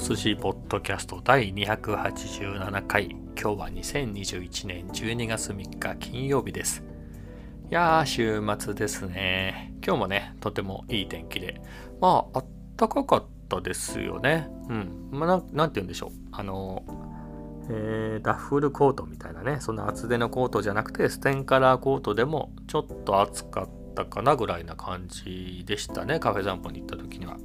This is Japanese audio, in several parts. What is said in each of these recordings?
寿司ポッドキャスト第287回。今日は2021年12月3日金曜日です。いやー週末ですね。今日もねとてもいい天気で。まああったかかったですよね。うん。まあなんて言うんでしょう。あのえー、ダッフルコートみたいなね。そんな厚手のコートじゃなくてステンカラーコートでもちょっと暑かったかなぐらいな感じでしたね。カフェ散歩に行った時には。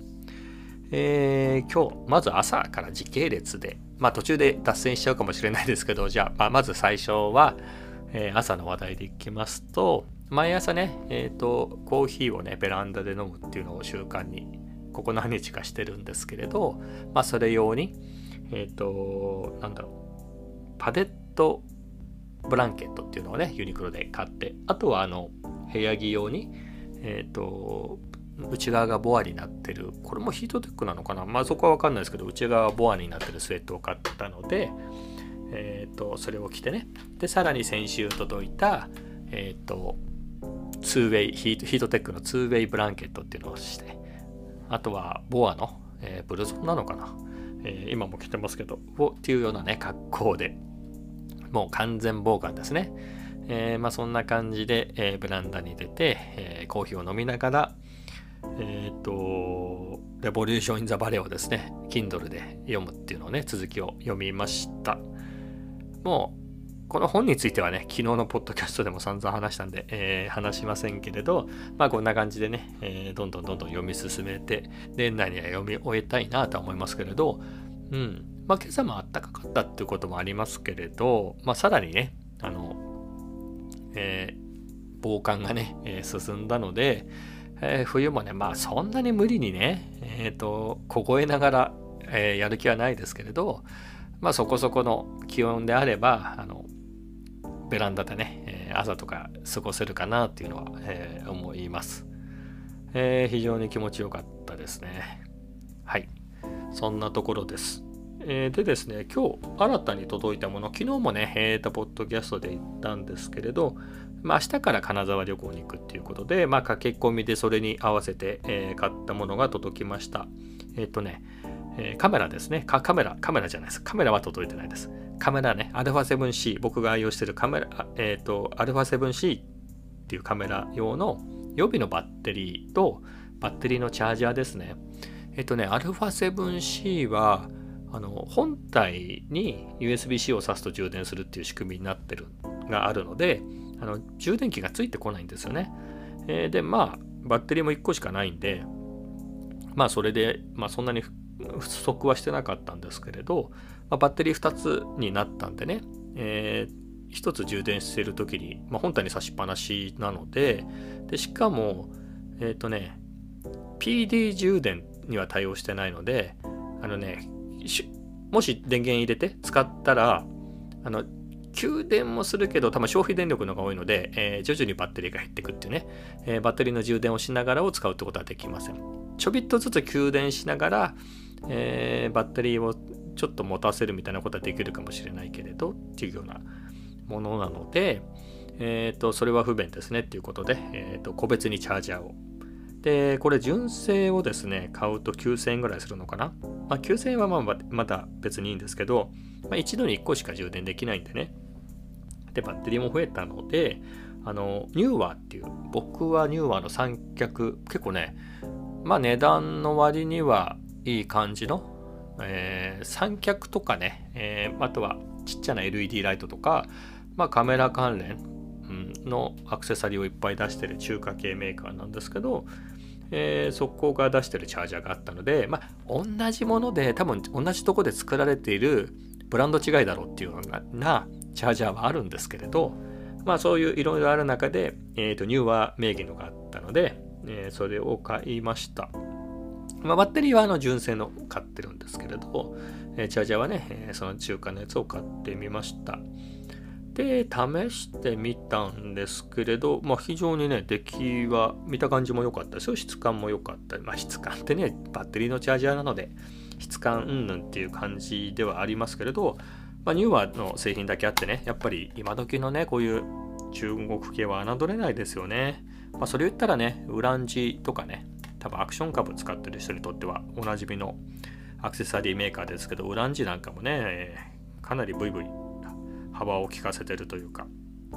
えー、今日、まず朝から時系列で、まあ途中で脱線しちゃうかもしれないですけど、じゃあ、まあ、まず最初は、えー、朝の話題でいきますと、毎朝ね、えっ、ー、と、コーヒーをね、ベランダで飲むっていうのを習慣に、ここ何日かしてるんですけれど、まあそれ用に、えっ、と、なんだろう、パデットブランケットっていうのをね、ユニクロで買って、あとはあの、部屋着用に、えっ、と、内側がボアになってる。これもヒートテックなのかな？まあそこは分かんないですけど内側がボアになってるスウェットを買ったので、えーと、それを着てね。でさらに先週届いたえっ、ー、と 2way ヒートヒートテックの 2way ブランケットっていうのをしてあとはボアの、えー、ブルゾンなのかな、えー、今も着てますけどっていうようなね格好で。もう完全防寒ですね。えー、まあ、そんな感じで、えー、ブランダに出て、え、コーヒーを飲みながら、えっ、ー、と、レボリューション・イン・ザ・バレーをですね、Kindle で読むっていうのをね、続きを読みました。もう、この本についてはね、昨日のポッドキャストでも散々話したんで、えー、話しませんけれど、まあこんな感じでね、えー、どんどんどんどん読み進めて、年内には読み終えたいなとは思いますけれど、うん、まあ今朝もあったかかったっていうこともありますけれど、まあさらにね、あの、えー、防寒がね、えー、進んだので、えー、冬もね、まあそんなに無理にね、えっ、ー、と、凍えながら、えー、やる気はないですけれど、まあそこそこの気温であれば、あの、ベランダでね、え朝とか過ごせるかなっていうのは、え思います、え非常に気持ちよかったですね。はい。そんなところです。えでですね、今日新たに届いたもの、昨日もね、えー、とポッドキャストで言ったんですけれど、まあ、明日から金沢旅行に行くっていうことで、まあ、駆け込みでそれに合わせて、えー、買ったものが届きました。えっ、ー、とね、えー、カメラですねカ。カメラ、カメラじゃないです。カメラは届いてないです。カメラね、α7C、僕が愛用してるカメラ、えっ、ー、と、α7C っていうカメラ用の予備のバッテリーとバッテリーのチャージャーですね。えっ、とね、α7C は、あの本体に USB-C を挿すと充電するっていう仕組みになってるがあるので、 あの充電器がついてこないんですよね。えー、で、まあ、バッテリーも1個しかないんで、まあ、それで、まあ、そんなに不足はしてなかったんですけれど、まあ、バッテリー2つになったんでね、えー、1つ充電してる時に、まあ、本体に差しっぱなしなので、でしかも、えっ、ー、とね、PD 充電には対応してないので、あのね、もし電源入れて使ったら、あの給電もするけど、多分消費電力の方が多いので、えー、徐々にバッテリーが減ってくっていうね、えー、バッテリーの充電をしながらを使うってことはできません。ちょびっとずつ給電しながら、えー、バッテリーをちょっと持たせるみたいなことはできるかもしれないけれど、っていうようなものなので、えっ、と、それは不便ですねっていうことで、えっ、と、個別にチャージャーを。で、これ純正をですね、買うと9000円ぐらいするのかな。まあ、9000円はまあまた別にいいんですけど、まあ、一度に1個しか充電できないんでね、でバッテリーも増えたのであのニューワっていう僕はニューワーの三脚結構ねまあ値段の割にはいい感じの、えー、三脚とかね、えー、あとはちっちゃな LED ライトとか、まあ、カメラ関連のアクセサリーをいっぱい出してる中華系メーカーなんですけど、えー、そこが出してるチャージャーがあったので、まあ、同じもので多分同じとこで作られているブランド違いだろうっていうようなチャージャーはあるんですけれど、まあそういういろいろある中で、えっ、ー、と、ニューワー名義のがあったので、えー、それを買いました。まあ、バッテリーはあの純正の買ってるんですけれど、えー、チャージャーはね、えその中華のやつを買ってみました。で、試してみたんですけれど、まあ、非常にね、出来は見た感じも良かったですよ。質感も良かった。まあ、質感ってね、バッテリーのチャージャーなので、質感うんぬんっていう感じではありますけれど、まあ、ニューワーの製品だけあってね、やっぱり今時のね、こういう中国系は侮れないですよね。まあ、それ言ったらね、ウランジとかね、多分アクション株使ってる人にとってはおなじみのアクセサリーメーカーですけど、ウランジなんかもね、かなりブイブイ幅を利かせてるというか、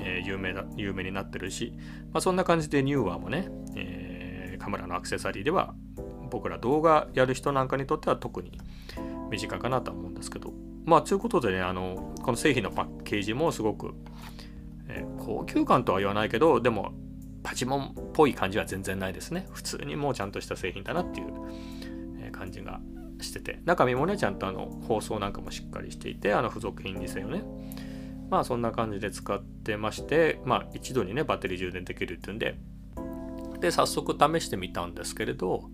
えー、有名だ有名になってるし、まあ、そんな感じでニューワーもね、えー、カメラのアクセサリーでは僕ら動画やる人なんかにとっては特に身近かなと思うんですけどまあということでねあのこの製品のパッケージもすごく、えー、高級感とは言わないけどでもパチモンっぽい感じは全然ないですね。普通にもうちゃんとした製品だなっていう、感じがしてて。中身もねちゃんとあの包装なんかもしっかりしていてあの付属品にせよね。まあそんな感じで使ってましてまあ一度にねバッテリー充電できるっていうんで。で早速試してみたんですけれど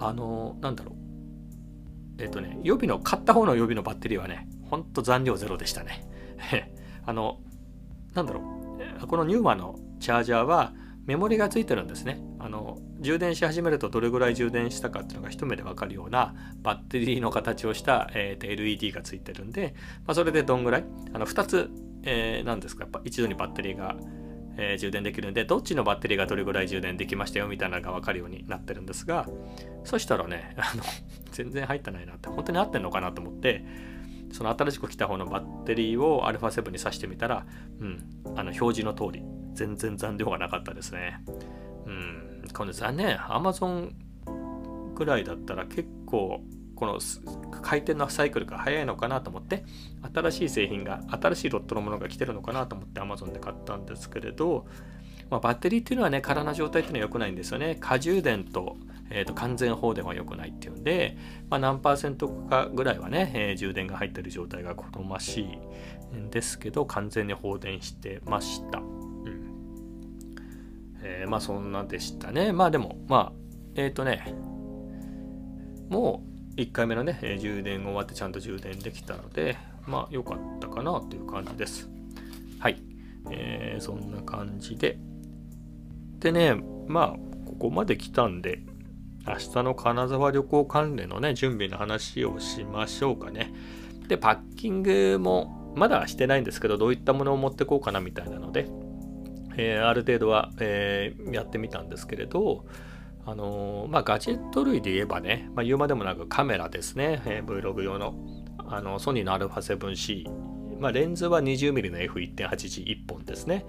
あのなんだろう。えっ、とね予備の買った方の予備のバッテリーはねほんと残量ゼロでしたね。あのなんだろう。このニューマのチャージャーはメモリがついてるんですね。あの充電し始めるとどれぐらい充電したかっていうのが一目で分かるようなバッテリーの形をした、えー、LED がついてるんで、まあ、それでどんぐらい？あの2つ、えー、なんですか？やっぱ一度にバッテリーが、えー、充電できるんでどっちのバッテリーがどれぐらい充電できましたよみたいなのが分かるようになってるんですがそしたらね あの全然入ってないなって本当に合ってんのかなと思ってその新しく来た方のバッテリーを α7 に挿してみたら、うん、あの表示の通り全然残量がなかったですね。うん、この残念、Amazon ぐらいだったら結構この回転のサイクルが早いのかなと思って新しい製品が新しいロットのものが来てるのかなと思って Amazon で買ったんですけれど、まあ、バッテリーっていうのはね空な状態っていうのは良くないんですよね。過充電と,、えー、と完全放電は良くないっていうんで、まあ、何パーセントかぐらいはね、えー、充電が入ってる状態が好ましいんですけど完全に放電してました。うん。えー、まあそんなでしたね。まあでも、まあ、えっ、ー、とね、もう1回目のね、え、充電終わってちゃんと充電できたので、まあ良かったかなという感じです。はい。えー、そんな感じで。でね、まあ、ここまで来たんで、明日の金沢旅行関連のね、準備の話をしましょうかね。で、パッキングもまだしてないんですけど、どういったものを持ってこうかなみたいなので、えー、ある程度は、えー、やってみたんですけれど、あのー、まあ、ガジェット類で言えばね、まあ、言うまでもなくカメラですね、えー、Vlog 用の。あのソニーの α7C、まあ、レンズは 20mm の F1.8 時1本ですね、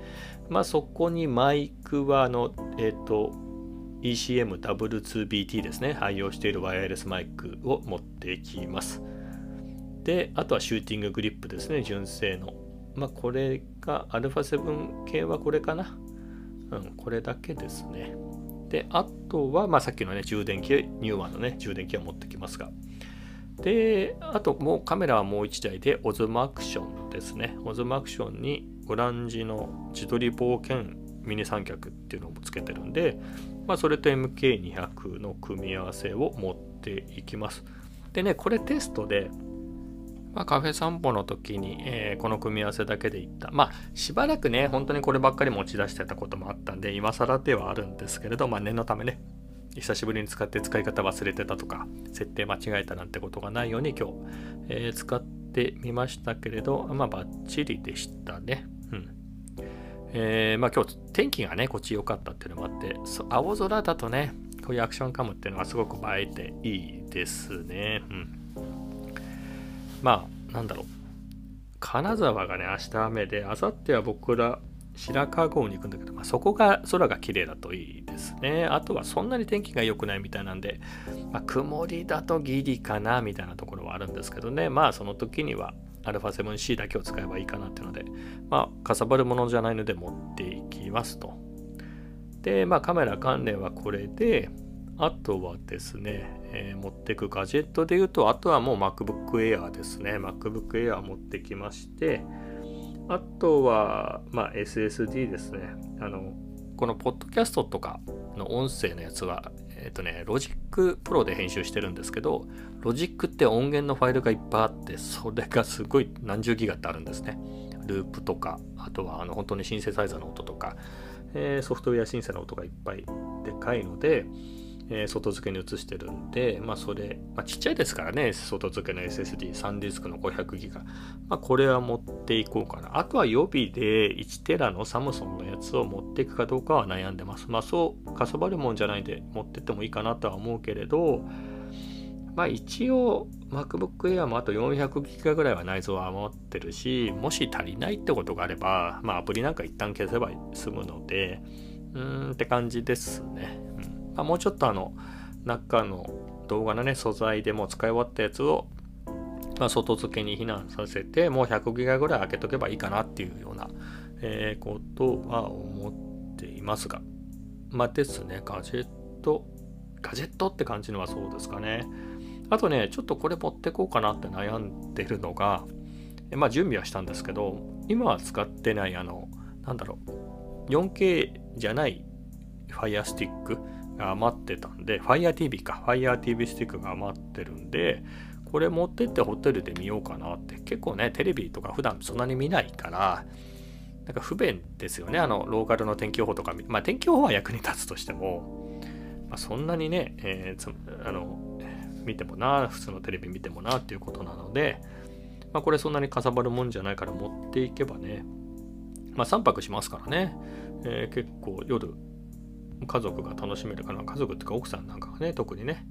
まあ、そこにマイクはあの、えっ、と ECM W2BT ですね。愛用しているワイヤレスマイクを持っていきます。であとはシューティンググリップですね。純正の。まあ、これが α7 系はこれかな。うん、これだけですね。で、あとは、まあ、さっきのね、充電器、ニューワンのね、充電器を持ってきますが。で、あともうカメラはもう1台で、オズマアクションですね。オズマアクションにオランジの自撮り冒険ミニ三脚っていうのをつけてるんで、まあ、それと MK200 の組み合わせを持っていきます。でね、これテストで、まあ、カフェ散歩の時に、えー、この組み合わせだけでいった。まあ、しばらくね、本当にこればっかり持ち出してたこともあったんで、今更ではあるんですけれど、まあ、念のためね、久しぶりに使って使い方忘れてたとか、設定間違えたなんてことがないように今日、えー、使ってみましたけれど、まあ、バッチリでしたね。うん。えー、まあ今日天気がね、こっち良かったっていうのもあって、青空だとね、こういうアクションカムっていうのはすごく映えていいですね。うん。まあ、なんだろう。金沢がね、明日雨で、明後日は僕ら白川郷に行くんだけど、まあ、そこが空が綺麗だといいですね。あとはそんなに天気が良くないみたいなんで、まあ、曇りだとギリかなみたいなところはあるんですけどね。まあその時には α7C だけを使えばいいかなっていうので、まあかさばるものじゃないので持っていきますと。で、まあカメラ関連はこれで、あとはですね、えー、持ってくガジェットで言うと、あとはもう MacBook Air ですね。MacBook Air 持ってきまして、あとは、まあ、SSD ですね。あの、このポッドキャストとかの音声のやつは、えっ、ー、とね、Logic Pro で編集してるんですけど、Logic って音源のファイルがいっぱいあって、それがすごい何十ギガってあるんですね。ループとか、あとはあの本当にシンセサイザーの音とか、えー、ソフトウェアシンセの音がいっぱいでかいので、えー、外付けに移してるんで、まあそれ、まあ、ちっちゃいですからね、外付けの SSD、3ディスクの500ギガ。まあこれは持っていこうかな。あとは予備で1テラのサムソンのやつを持っていくかどうかは悩んでます。まあそう、かさばるもんじゃないんで持ってってもいいかなとは思うけれど、まあ一応 MacBook Air もあと 400GB ぐらいは内蔵は持ってるし、もし足りないってことがあれば、まあアプリなんか一旦消せば済むので、うーんって感じですね。まあ、もうちょっとあの、中の動画のね、素材でも使い終わったやつを、まあ、外付けに避難させて、もう 100GB ぐらい開けとけばいいかなっていうような、えー、ことは思っていますが、まあですね、ガジェット、ガジェットって感じのはそうですかね。あとね、ちょっとこれ持ってこうかなって悩んでるのが、まあ準備はしたんですけど、今は使ってないあの、なんだろう、4K じゃない Fire Stick 余ってたんで、Fire TV か、Fire TV スティックが余ってるんで、これ持ってってホテルで見ようかなって、結構ね、テレビとか普段そんなに見ないから、なんか不便ですよね、あの、ローカルの天気予報とか、まあ天気予報は役に立つとしても、まあ、そんなにね、えー、あの、見てもな、普通のテレビ見てもなっていうことなので、まあ、これそんなにかさばるもんじゃないから持っていけばね、まあ、3泊しますからね、えー、結構夜、家族が楽しめるかな、家族っていうか奥さんなんかがね、特にね、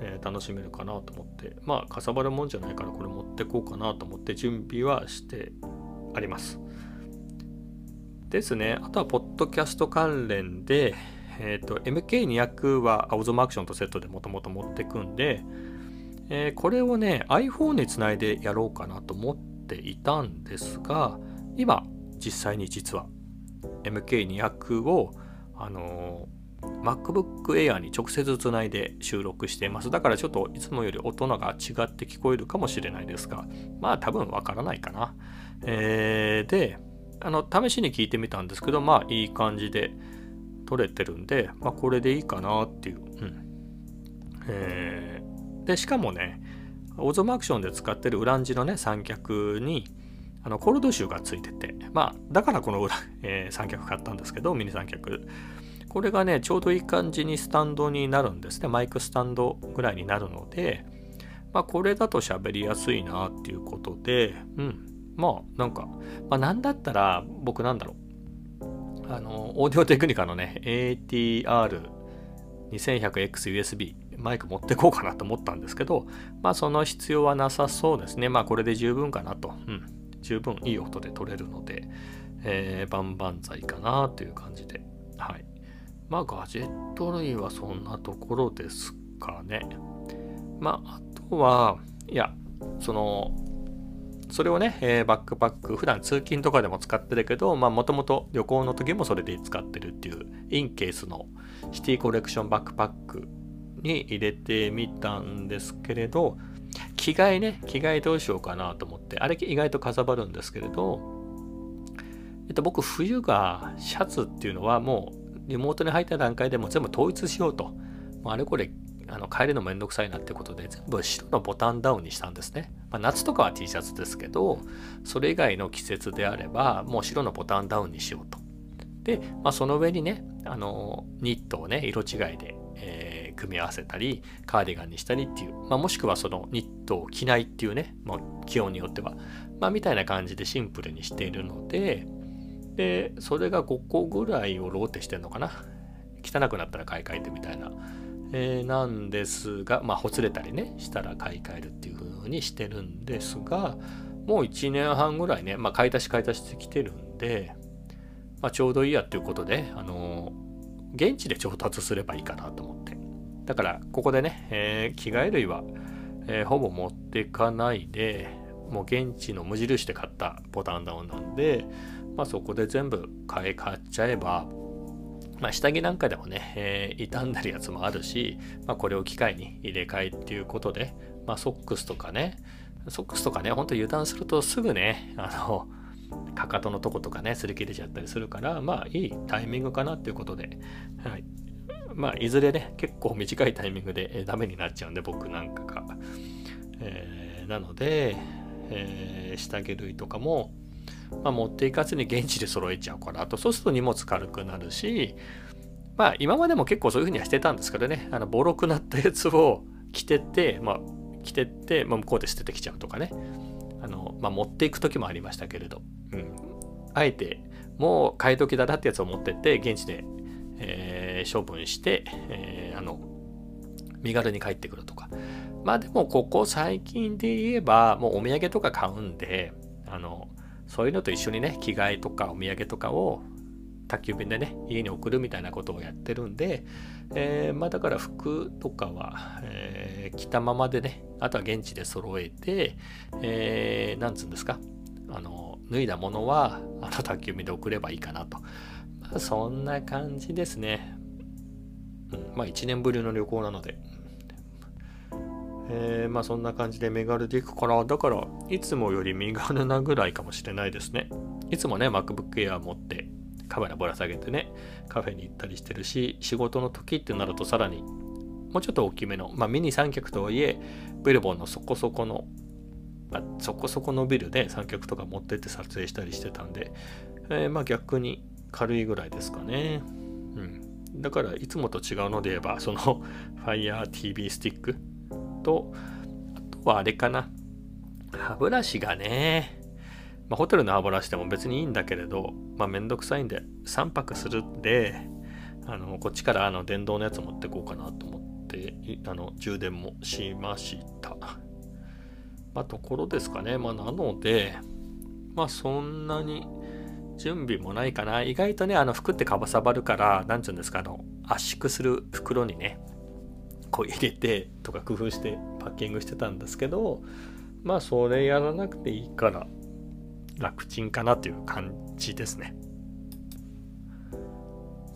えー、楽しめるかなと思って、まあ、かさばるもんじゃないからこれ持ってこうかなと思って準備はしてあります。ですね、あとは、ポッドキャスト関連で、えっ、ー、と、MK200 は青 o アクションとセットでもともと持ってくんで、えー、これをね、iPhone につないでやろうかなと思っていたんですが、今、実際に実は MK200 を、あの、MacBook Air に直接つないで収録しています。だからちょっといつもより音が違って聞こえるかもしれないですが、まあ多分わからないかな。えー、で、あの、試しに聞いてみたんですけど、まあいい感じで、取れてるんで、まあ、これでいいかなっていう。うんえー、でしかもねオズマアクションで使ってるウランジのね三脚にあのコールドシューがついてて。まあだからこの裏、えー、三脚買ったんですけどミニ三脚。これがねちょうどいい感じにスタンドになるんですね。マイクスタンドぐらいになるので。まあこれだと喋りやすいなっていうことで。うん。まあなんか、まあ、なんだったら僕なんだろう。あの、オーディオテクニカのね、ATR2100XUSB マイク持ってこうかなと思ったんですけど、まあその必要はなさそうですね。まあこれで十分かなと。うん。十分いい音で撮れるので、えー、バンバン剤かなという感じで。はい。まあガジェット類はそんなところですかね。まああとは、いや、その、それをね、えー、バックパック、普段通勤とかでも使ってるけど、まあもともと旅行の時もそれで使ってるっていう、インケースのシティコレクションバックパックに入れてみたんですけれど、着替えね、着替えどうしようかなと思って、あれ意外とかさばるんですけれど、えっと、僕冬がシャツっていうのはもうリモートに入った段階でも全部統一しようと。もうあれこれあの変えるのめんどくさいなってことで全部白のボタンダウンにしたんですね。まあ、夏とかは T シャツですけど、それ以外の季節であればもう白のボタンダウンにしようと。で、まあ、その上にね、あのニットをね、色違いで、えー、組み合わせたり、カーディガンにしたりっていう、まあ、もしくはそのニットを着ないっていうね、もう気温によっては、まあ、みたいな感じでシンプルにしているので、で、それが5個ぐらいをローテしてんのかな。汚くなったら買い替えてみたいなえー、なんですが、まあ、ほつれたりね、したら買い替えるっていう風にしてるんですが、もう1年半ぐらいね、まあ、買い足し買い足してきてるんで、まあ、ちょうどいいやっていうことで、あのー、現地で調達すればいいかなと思って。だから、ここでね、えー、着替え類は、えー、ほぼ持ってかないで、もう現地の無印で買ったボタンダウンなんで、まあ、そこで全部買い買っちゃえば、まあ、下着なんかでもね、えー、傷んでるやつもあるし、まあ、これを機会に入れ替えっていうことで、まあ、ソックスとかね、ソックスとかね、ほんと油断するとすぐね、あの、かかとのとことかね、擦り切れちゃったりするから、まあいいタイミングかなっていうことで、はい。まあいずれね、結構短いタイミングで、え、ダメになっちゃうんで、僕なんかが。えー、なので、えー、下着類とかも、まあ、持っていかずに現地で揃えちゃうから。とそうすると荷物軽くなるしまあ今までも結構そういうふうにはしてたんですけどね。あのボロくなったやつを着てて、まあ、着てって、まあ、向こうで捨ててきちゃうとかね。あの、まあ、持っていく時もありましたけれど、うん、あえてもう買い時だなってやつを持ってって現地で、えー、処分して、えー、あの身軽に帰ってくるとか。まあでもここ最近で言えばもうお土産とか買うんであのそういうのと一緒にね着替えとかお土産とかを宅急便でね家に送るみたいなことをやってるんで、えー、まあだから服とかは、えー、着たままでねあとは現地で揃えて、えー、つうんですかあの脱いだものはあの宅急便で送ればいいかなと、まあ、そんな感じですね、うん、まあ1年ぶりの旅行なのでえー、まあそんな感じでメガルで行くから、だからいつもより身軽なぐらいかもしれないですね。いつもね、MacBook Air 持ってカメラぶら下げてね、カフェに行ったりしてるし、仕事の時ってなるとさらにもうちょっと大きめの、まあミニ三脚とはいえ、ブルボンのそこそこの、まあ、そこそこのビルで三脚とか持ってって撮影したりしてたんで、えー、まあ逆に軽いぐらいですかね。うん。だからいつもと違うので言えば、その Fire TV スティックと、あとはあれかな。歯ブラシがね、まあ、ホテルの歯ブラシでも別にいいんだけれど、まあ、めんどくさいんで3泊するんで、あのこっちからあの電動のやつ持ってこうかなと思ってあの充電もしました。まあ、ところですかね。まあ、なので、まあ、そんなに準備もないかな。意外とね、あの服ってかばさばるから、なんていうんですか、あの圧縮する袋にね、こう入れてとか工夫してパッキングしてたんですけどまあそれやらなくていいから楽ちんかなという感じですね。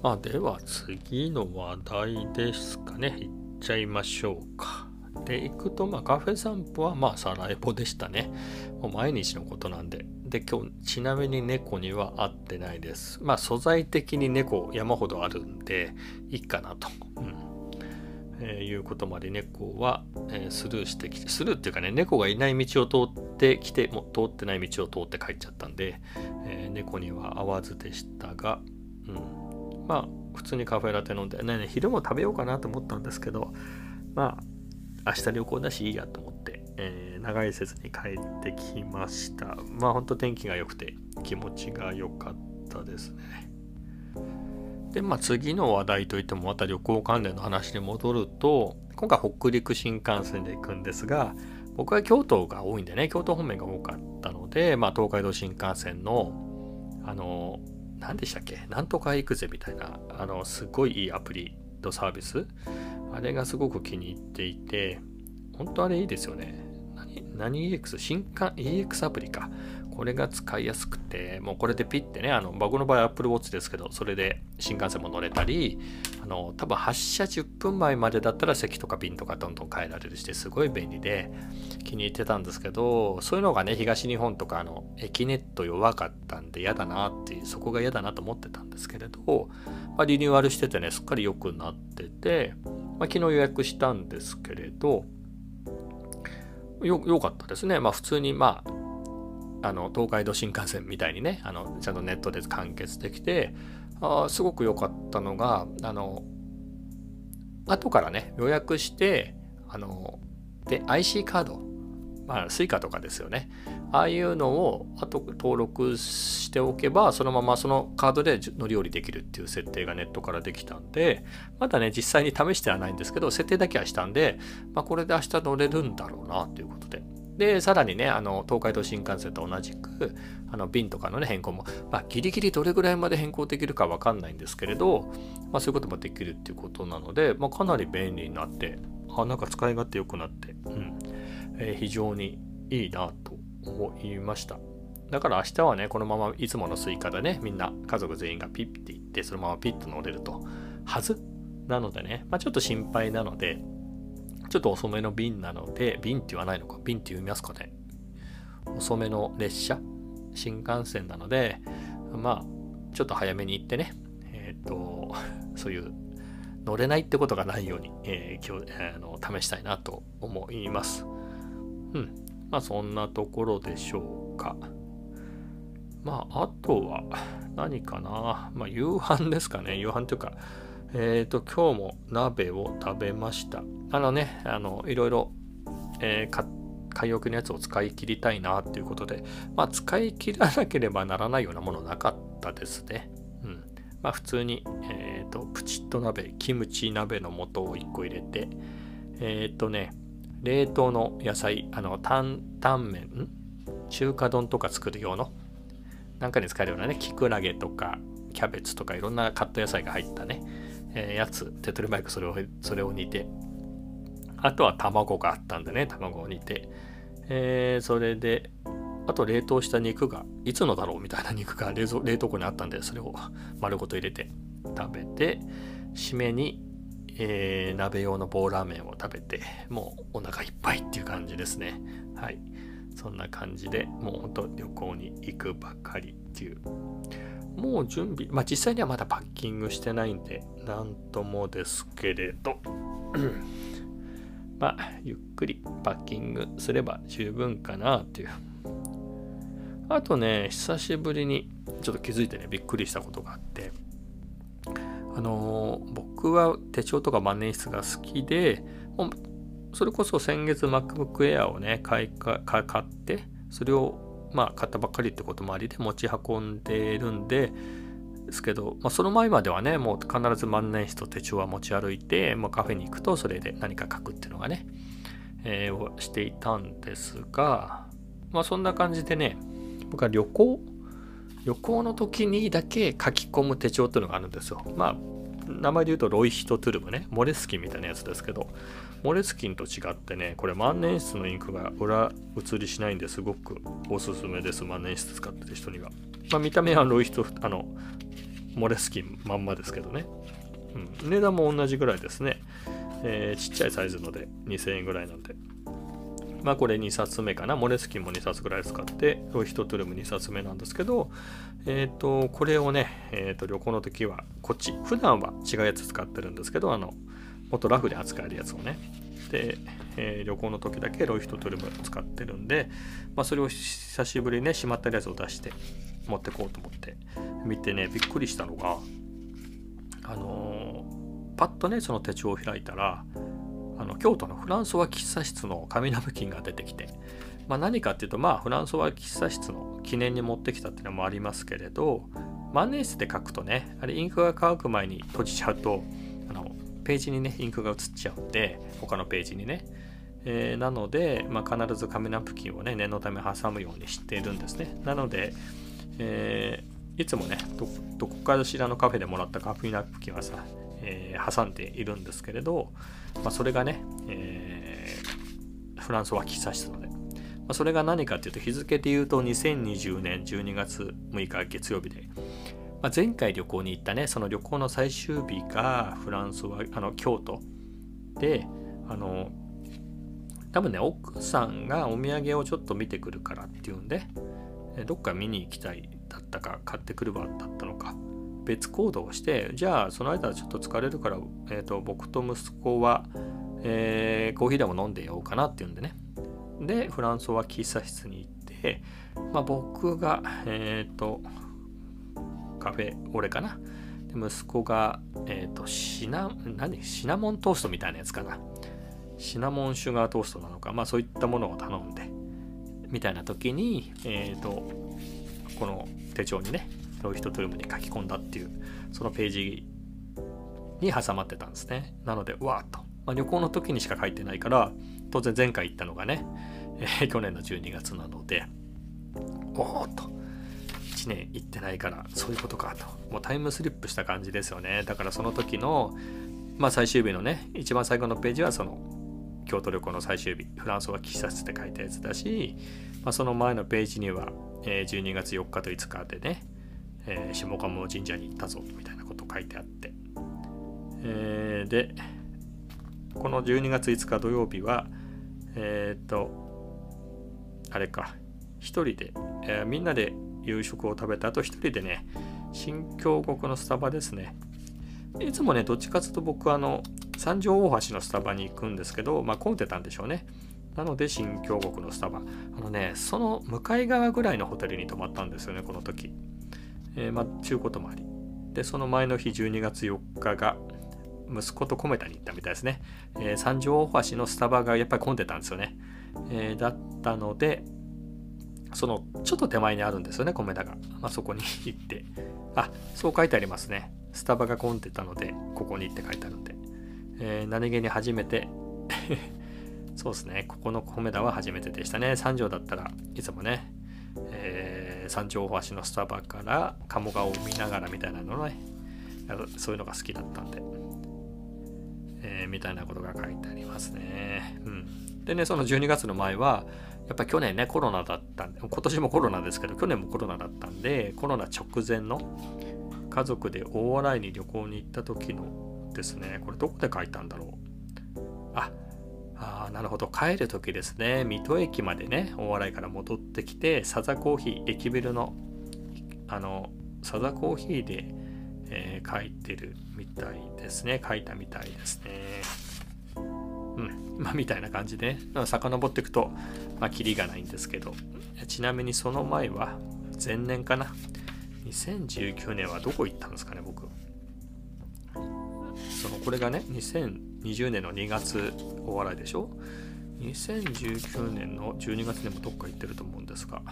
まあでは次の話題ですかね。いっちゃいましょうか。で、行くと、まあカフェ散歩はまあサラエボでしたね。もう毎日のことなんで。で、今日ちなみに猫には会ってないです。まあ素材的に猫山ほどあるんでいいかなと。うんえー、いうことまで猫は、えー、スルーしてきて、スルーっていうかね、猫がいない道を通ってきて、も通ってない道を通って帰っちゃったんで、えー、猫には会わずでしたが、うん、まあ、普通にカフェラテ飲んで、ね、ね、昼も食べようかなと思ったんですけど、まあ、明日旅行だしいいやと思って、えー、長いせずに帰ってきました。まあ、ほんと天気が良くて気持ちが良かったですね。で、まあ、次の話題といってもまた旅行関連の話に戻ると今回北陸新幹線で行くんですが僕は京都が多いんでね京都方面が多かったので、まあ、東海道新幹線のあの何でしたっけなんとか行くぜみたいなあのすごいいいアプリとサービスあれがすごく気に入っていて本当あれいいですよね何 EX 新幹 EX アプリか。これが使いやすくて、もうこれでピッてね、あの、僕の場合 Apple Watch ですけど、それで新幹線も乗れたり、あの、多分発車10分前までだったら席とか便とかどんどん変えられるして、すごい便利で気に入ってたんですけど、そういうのがね、東日本とか、あの、駅ネット弱かったんで嫌だなっていう、そこが嫌だなと思ってたんですけれど、まあ、リニューアルしててね、すっかり良くなってて、まあ、昨日予約したんですけれど、よ、良かったですね。まあ普通に、まあ、あの東海道新幹線みたいにねあのちゃんとネットで完結できてあすごく良かったのがあの後からね予約してあので IC カードまあ Suica とかですよね。ああいうのを後登録しておけばそのままそのカードで乗り降りできるっていう設定がネットからできたんでまだね実際に試してはないんですけど設定だけはしたんで、まあ、これで明日乗れるんだろうなということで。で、さらにね、あの、東海道新幹線と同じく、あの、便とかのね、変更も、まあ、ギリギリどれぐらいまで変更できるかわかんないんですけれど、まあ、そういうこともできるっていうことなので、まあ、かなり便利になって、あ、なんか使い勝手良くなって、うん、えー、非常にいいなと思いました。だから明日はね、このままいつもの Suica でね、みんな家族全員がピッて行って、そのままピッと乗れると、はずなのでね、まあ、ちょっと心配なので、ちょっと遅めの便なので、便って言わないのか、便って読みますかね。遅めの列車、新幹線なので、まあ、ちょっと早めに行ってね、えっ、ー、と、そういう乗れないってことがないように、えー、今日、えー、の試したいなと思います。うん。まあ、そんなところでしょうか。まあ、あとは何かな。まあ、夕飯ですかね。夕飯というか、えっ、ー、と、今日も鍋を食べました。あのね、あの、いろいろ、えー、買い置きのやつを使い切りたいなっていうことで、まあ、使い切らなければならないようなものなかったですね。うん。まあ、普通に、えっ、ー、と、プチッと鍋、キムチ鍋の素を1個入れて、えっ、とね、冷凍の野菜、あの、担々麺、中華丼とか作る用の、なんかに使えるようなね、きくらげとか、キャベツとかいろんなカット野菜が入ったね、えー、やつ、手取り早くそれを、それを煮て、あとは卵があったんでね、卵を煮て、えー、それで、あと冷凍した肉が、いつのだろうみたいな肉が冷蔵冷凍庫にあったんで、それを丸ごと入れて食べて、締めに、えー、鍋用の棒ラーメンを食べて、もうお腹いっぱいっていう感じですね。はい。そんな感じでもうほんと旅行に行くばかりっていう。もう準備、まあ実際にはまだパッキングしてないんで、なんともですけれど、まあ、ゆっくりパッキングすれば十分かなっていう。あとね、久しぶりにちょっと気づいてね、びっくりしたことがあって、あの、僕は手帳とか万年筆が好きで、それこそ先月 MacBook Air をね、買いか買って、それをまあ買ったばっかりってこともありで持ち運んでるんで、ですけど、まあ、その前まではね、もう必ず万年筆と手帳は持ち歩いて、まあ、カフェに行くとそれで何か書くっていうのがね、えー、をしていたんですが、まあそんな感じでね、僕は旅行旅行の時にだけ書き込む手帳っていうのがあるんですよ。まあ名前で言うとロイヒトトゥルムね、モレスキンみたいなやつですけど、モレスキンと違ってね、これ万年筆のインクが裏写りしないんですごくおすすめです、万年筆使ってる人には。まあ見た目はロイヒト、あの、モレスキンまんまですけどね。うん、値段も同じぐらいですね。えー、ちっちゃいサイズので2000円ぐらいなんで。まあこれ2冊目かな。モレスキンも2冊ぐらい使って、ロイヒトトゥルム2冊目なんですけど、えっ、ー、と、これをね、えっ、ー、と、旅行の時はこっち。普段は違うやつ使ってるんですけど、あの、もっとラフで扱えるやつをね。で、えー、旅行の時だけロイヒトトゥルム使ってるんで、まあそれを久しぶりにね、しまったやつを出して、持ってこうと思って見てねびっくりしたのがあのー、パッとねその手帳を開いたらあの京都のフランソワ喫茶室の紙ナプキンが出てきて、まあ、何かっていうとまあフランソワ喫茶室の記念に持ってきたっていうのもありますけれど万年筆で書くとねあれインクが乾く前に閉じちゃうとあのページにねインクが移っちゃうんで他のページにね。えー、なので、まあ、必ず紙ナプキンをね念のため挟むようにしているんですね。なので、えー、いつもねど、どこかしらのカフェでもらったカフェナプキンはさ、えー、挟んでいるんですけれど、まあ、それがね、えー、フランスは喫茶室ので、まあ、それが何かっていうと、日付で言うと2020年12月6日月曜日で、まあ、前回旅行に行ったね、その旅行の最終日がフランスは、あの、京都で、あの、多分ね、奥さんがお土産をちょっと見てくるからっていうんで、どっか見に行きたいだったか買ってくるわだったのか。別行動をしてじゃあその間ちょっと疲れるから、えーと、僕と息子は、えー、コーヒーでも飲んでようかなっていうんでね。でフランスは喫茶室に行って、まあ、僕がえっ、ー、とカフェ俺かな。で息子が、えっ、ー、とシナ何？シナモントーストみたいなやつかな。シナモンシュガートーストなのか。まあそういったものを頼んでみたいな時に、えーと、この手帳にねロイヒトトゥルムに書き込んだっていうそのページに挟まってたんですね。なのでわーっと、まあ、旅行の時にしか書いてないから当然前回行ったのがね、えー、去年の12月なのでおーっと。1年行ってないからそういうことかと。もうタイムスリップした感じですよね。だからその時のまあ最終日のね一番最後のページはその京都旅行の最終日フランスは喫茶室って書いたやつだし、まあ、その前のページには、えー、12月4日と5日でね、えー、下鴨神社に行ったぞみたいなこと書いてあって、えー、でこの12月5日土曜日はえっ、とあれか一人で、え、みんなで夕食を食べた後一人でね新京国のスタバですねいつもねどっちかというと僕あの三条大橋のスタバに行くんですけど、まあ、混んでたんでしょうね。なので、新京国のスタバ。あのね、その向かい側ぐらいのホテルに泊まったんですよね、この時。えー、まあ、中古泊まり。で、その前の日、12月4日が、息子とコメダに行ったみたいですね。えー、三条大橋のスタバがやっぱり混んでたんですよね。えー、だったので、そのちょっと手前にあるんですよね、コメダが。まあ、そこに行って。あ、そう書いてありますね。スタバが混んでたので、ここにって書いてあるんで。えー、何気に初めて そうですね、ここのコメダは初めてでしたね。三条だったらいつもね、えー、三条大橋のスタバから鴨川を見ながらみたいなのね、そういうのが好きだったんで、えー、みたいなことが書いてありますね。うん。でね、その12月の前は、やっぱ去年ね、コロナだったんで、今年もコロナですけど、去年もコロナだったんで、コロナ直前の家族で大洗に旅行に行った時のですね、これどこで書いたんだろう。あ、あなるほど。帰る時ですね、水戸駅までね、大洗から戻ってきて、サザコーヒー、駅ビルの、あの、サザコーヒーで、えー、書いてるみたいですね。書いたみたいですね。うん、まあ、みたいな感じで、ね、遡っていくと、まあ、キリがないんですけど、ちなみにその前は、前年かな。2019年はどこ行ったんですかね、僕。その、これがね、20年の2月お笑いでしょ？2019年の12月でもどっか行ってると思うんですが、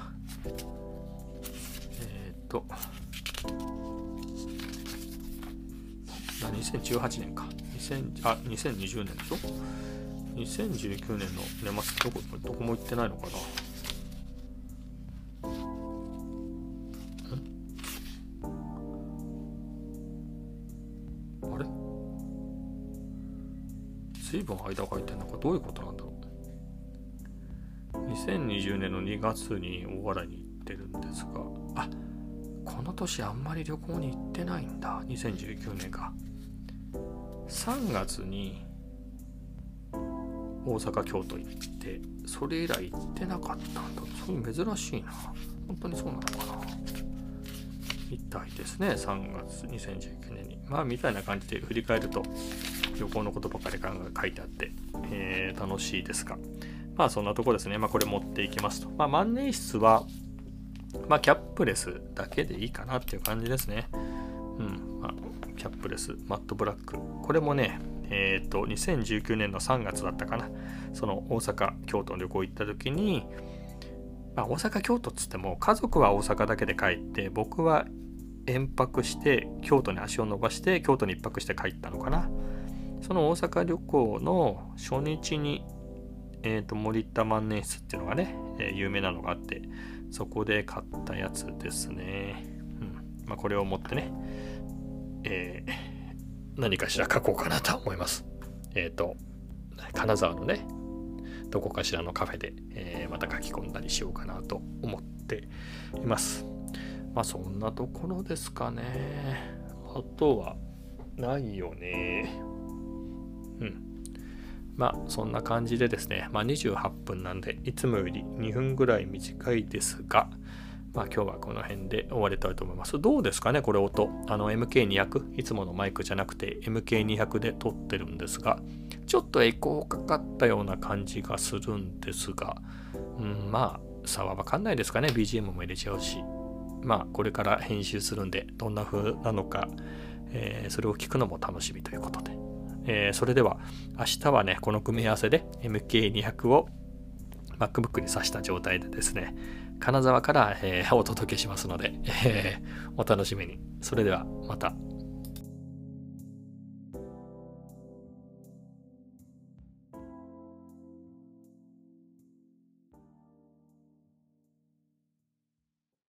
えっ、と、2018年か。2000あ、2020年でしょ？2019年の年末どこどこも行ってないのかな？分間が空いてるのかどういうことなんだろう。2020年の2月に大洗に行ってるんですが。あこの年あんまり旅行に行ってないんだ。2019年が。3月に大阪京都行ってそれ以来行ってなかったんだ。そういう珍しいな。本当にそうなのかな。みたいですね。3月2019年に。まあみたいな感じで振り返ると。旅行のことばかり書いてあって、えー、楽しいですが。まあそんなとこですね。まあこれ持っていきますと。まあ万年筆はまあキャップレスだけでいいかなっていう感じですね。うん。まあキャップレスマットブラック。これもねえっ、ー、と、2019年の3月だったかな。その大阪、京都の旅行行った時に、まあ、大阪、京都っつっても、家族は大阪だけで帰って、僕は延泊して、京都に足を伸ばして、京都に1泊して帰ったのかな。その大阪旅行の初日に、えっ、ー、と、森田万年筆っていうのがね、えー、有名なのがあって、そこで買ったやつですね。うん。まあ、これを持ってね、えー何かしら書こうかなと思います。えっ、ー、と、金沢のね、どこかしらのカフェで、えー、また書き込んだりしようかなと思っています。まあそんなところですかね。あとはないよね。うん。まあそんな感じでですね、まあ28分なんでいつもより2分ぐらい短いですが、まあ今日はこの辺で終わりたいと思います。どうですかねこれ音。あの MK200。いつものマイクじゃなくて MK200 で撮ってるんですが、ちょっとエコーかかったような感じがするんですが、うん、まあ差はわかんないですかね。BGM も入れちゃうし。まあこれから編集するんで、どんな風なのか、えー、それを聞くのも楽しみということで。えー、それでは明日はね、この組み合わせで MK200 を MacBook に挿した状態でですね、金沢から、えー、お届けしますので、えー、お楽しみに。それではまた。